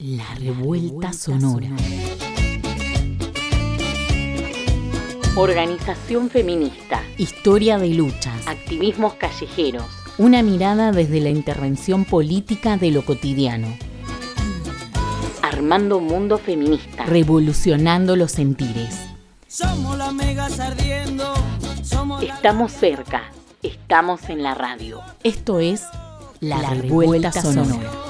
La revuelta sonora. Organización feminista. Historia de luchas. Activismos callejeros. Una mirada desde la intervención política de lo cotidiano. Armando mundo feminista. Revolucionando los sentires. Somos las megas ardiendo. Estamos cerca. Estamos en la radio. Esto es La, revuelta, sonora.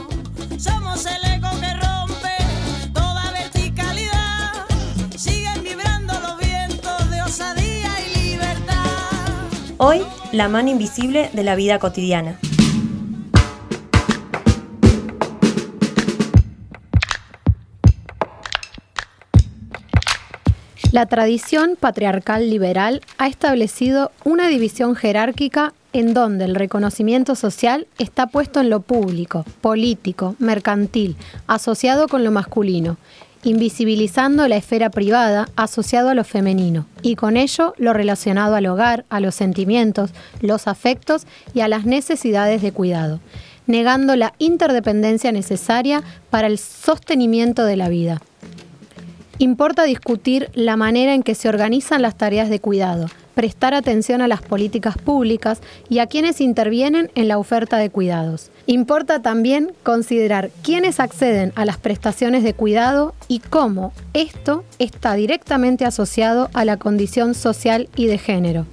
Hoy, la mano invisible de la vida cotidiana. La tradición patriarcal liberal ha establecido una división jerárquica en donde el reconocimiento social está puesto en lo público, político, mercantil, asociado con lo masculino, invisibilizando la esfera privada asociado a lo femenino, y con ello lo relacionado al hogar, a los sentimientos, los afectos y a las necesidades de cuidado, negando la interdependencia necesaria para el sostenimiento de la vida. Importa discutir la manera en que se organizan las tareas de cuidado, prestar atención a las políticas públicas y a quienes intervienen en la oferta de cuidados. Importa también considerar quiénes acceden a las prestaciones de cuidado y cómo esto está directamente asociado a la condición social y de género.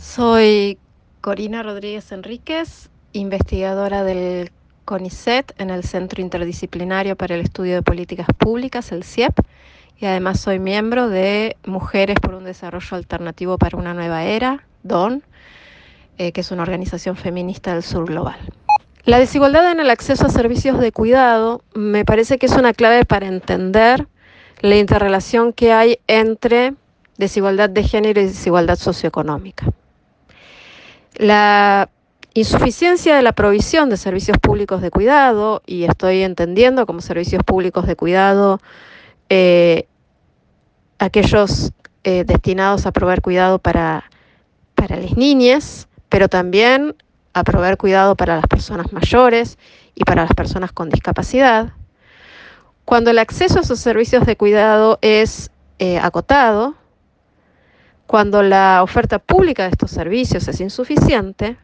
Soy Corina Rodríguez Enríquez, investigadora del CONICET en el Centro Interdisciplinario para el Estudio de Políticas Públicas, el CIEP, y además soy miembro de Mujeres por un Desarrollo Alternativo para una Nueva Era, DON, eh, que es una organización feminista del sur global. La desigualdad en el acceso a servicios de cuidado me parece que es una clave para entender la interrelación que hay entre desigualdad de género y desigualdad socioeconómica. La Insuficiencia de la provisión de servicios públicos de cuidado, y estoy entendiendo como servicios públicos de cuidado eh, aquellos eh, destinados a proveer cuidado para, para las niñas, pero también a proveer cuidado para las personas mayores y para las personas con discapacidad. Cuando el acceso a esos servicios de cuidado es eh, acotado, cuando la oferta pública de estos servicios es insuficiente,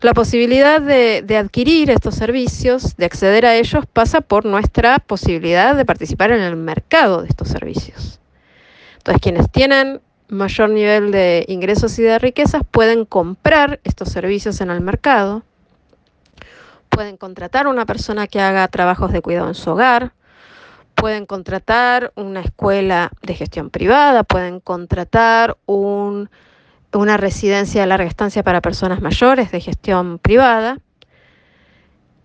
la posibilidad de, adquirir estos servicios, de acceder a ellos, pasa por nuestra posibilidad de participar en el mercado de estos servicios. Entonces, quienes tienen mayor nivel de ingresos y de riquezas pueden comprar estos servicios en el mercado, pueden contratar una persona que haga trabajos de cuidado en su hogar, pueden contratar una escuela de gestión privada, pueden contratar un una residencia de larga estancia para personas mayores de gestión privada.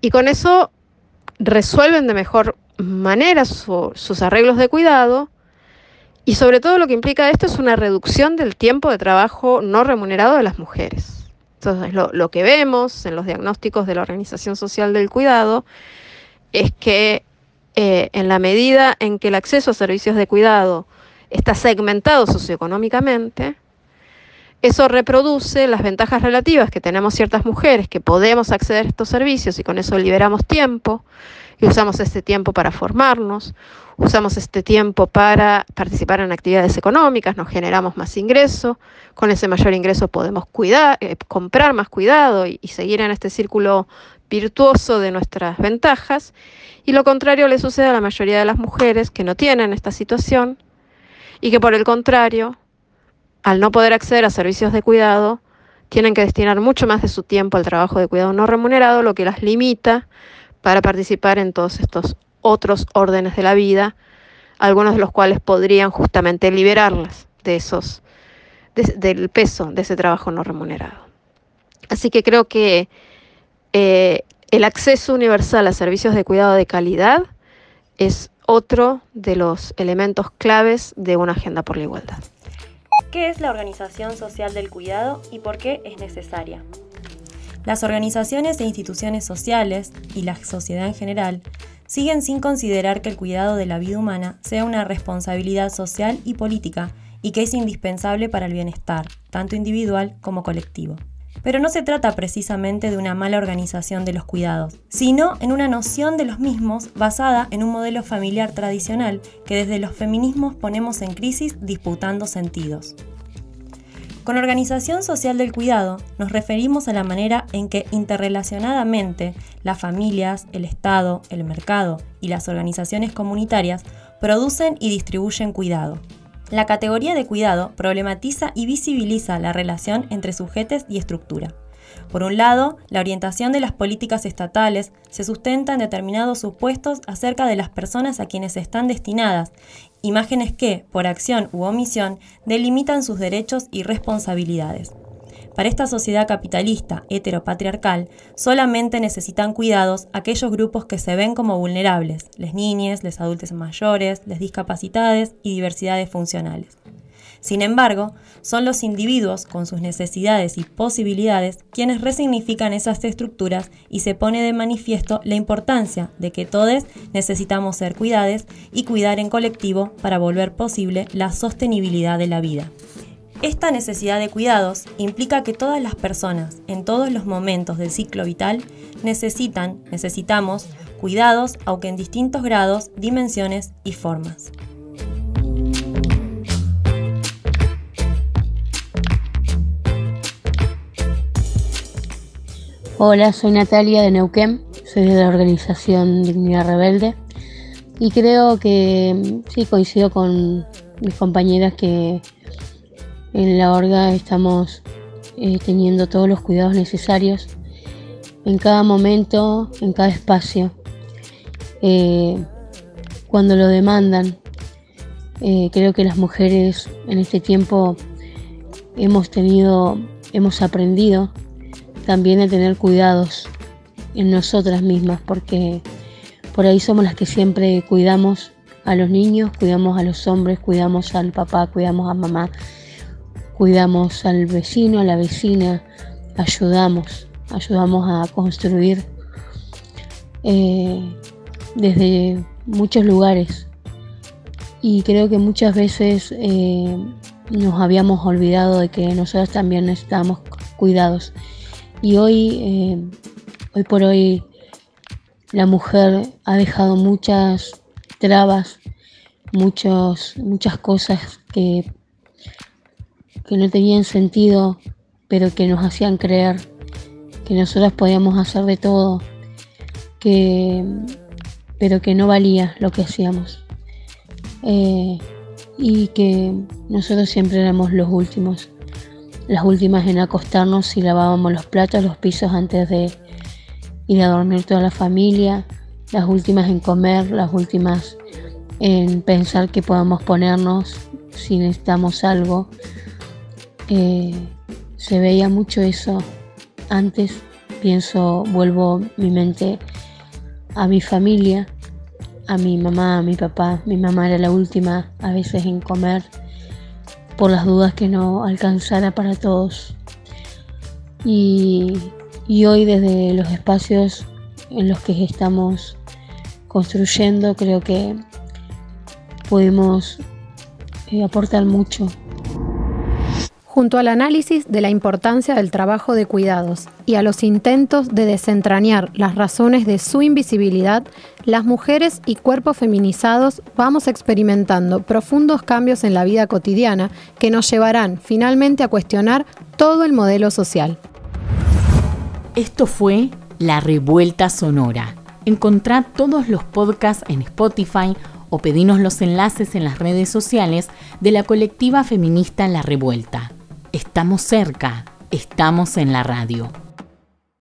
Y con eso resuelven de mejor manera sus arreglos de cuidado. Y sobre todo lo que implica esto es una reducción del tiempo de trabajo no remunerado de las mujeres. Entonces, lo, que vemos en los diagnósticos de la Organización Social del Cuidado es que eh, en la medida en que el acceso a servicios de cuidado está segmentado socioeconómicamente, eso reproduce las ventajas relativas que tenemos ciertas mujeres que podemos acceder a estos servicios y con eso liberamos tiempo y usamos este tiempo para formarnos, usamos este tiempo para participar en actividades económicas, nos generamos más ingreso, con ese mayor ingreso podemos cuidar, eh, comprar más cuidado y, y seguir en este círculo virtuoso de nuestras ventajas. Y lo contrario le sucede a la mayoría de las mujeres que no tienen esta situación y que por el contrario al no poder acceder a servicios de cuidado, tienen que destinar mucho más de su tiempo al trabajo de cuidado no remunerado, lo que las limita para participar en todos estos otros órdenes de la vida, algunos de los cuales podrían justamente liberarlas de esos, del peso de ese trabajo no remunerado. Así que creo que eh, el acceso universal a servicios de cuidado de calidad es otro de los elementos claves de una agenda por la igualdad. ¿Qué es la organización social del cuidado y por qué es necesaria? Las organizaciones e instituciones sociales, y la sociedad en general, siguen sin considerar que el cuidado de la vida humana sea una responsabilidad social y política y que es indispensable para el bienestar, tanto individual como colectivo. Pero no se trata precisamente de una mala organización de los cuidados, sino en una noción de los mismos basada en un modelo familiar tradicional que desde los feminismos ponemos en crisis disputando sentidos. Con organización social del cuidado nos referimos a la manera en que interrelacionadamente las familias, el Estado, el mercado y las organizaciones comunitarias producen y distribuyen cuidado. La categoría de cuidado problematiza y visibiliza la relación entre sujetes y estructura. Por un lado, la orientación de las políticas estatales se sustenta en determinados supuestos acerca de las personas a quienes están destinadas, imágenes que, por acción u omisión, delimitan sus derechos y responsabilidades. Para esta sociedad capitalista heteropatriarcal, solamente necesitan cuidados aquellos grupos que se ven como vulnerables, les niñas, les adultos mayores, les discapacitadas y diversidades funcionales. Sin embargo, son los individuos con sus necesidades y posibilidades quienes resignifican esas estructuras y se pone de manifiesto la importancia de que todos necesitamos ser cuidados y cuidar en colectivo para volver posible la sostenibilidad de la vida. Esta necesidad de cuidados implica que todas las personas, en todos los momentos del ciclo vital, necesitan, necesitamos, cuidados, aunque en distintos grados, dimensiones y formas. Hola, soy Natalia de Neuquén, soy de la organización Dignidad Rebelde y creo que sí coincido con mis compañeras que en la orga estamos eh, teniendo todos los cuidados necesarios en cada momento, en cada espacio, eh, cuando lo demandan. Eh, creo que las mujeres en este tiempo hemos tenido, hemos aprendido también a tener cuidados en nosotras mismas, porque por ahí somos las que siempre cuidamos a los niños, cuidamos a los hombres, cuidamos al papá, cuidamos a mamá, cuidamos al vecino, a la vecina, ayudamos, ayudamos a construir eh, desde muchos lugares. Y creo que muchas veces eh, nos habíamos olvidado de que nosotros también necesitamos cuidados. Y hoy, eh, hoy por hoy, la mujer ha dejado muchas trabas, muchos, muchas cosas que, que no tenían sentido, pero que nos hacían creer que nosotras podíamos hacer de todo, que, pero que no valía lo que hacíamos. Eh, y que nosotros siempre éramos los últimos las últimas en acostarnos y lavábamos los platos, los pisos antes de ir a dormir toda la familia, las últimas en comer, las últimas en pensar que podamos ponernos si necesitamos algo. Eh, se veía mucho eso antes, pienso, vuelvo mi mente a mi familia, a mi mamá, a mi papá. Mi mamá era la última a veces en comer por las dudas que no alcanzara para todos. Y, hoy desde los espacios en los que estamos construyendo creo que podemos eh, aportar mucho junto al análisis de la importancia del trabajo de cuidados y a los intentos de desentrañar las razones de su invisibilidad, las mujeres y cuerpos feminizados vamos experimentando profundos cambios en la vida cotidiana que nos llevarán finalmente a cuestionar todo el modelo social. Esto fue La Revuelta Sonora. Encontrá todos los podcasts en Spotify o pedinos los enlaces en las redes sociales de la colectiva feminista La Revuelta. Estamos cerca, estamos en la radio.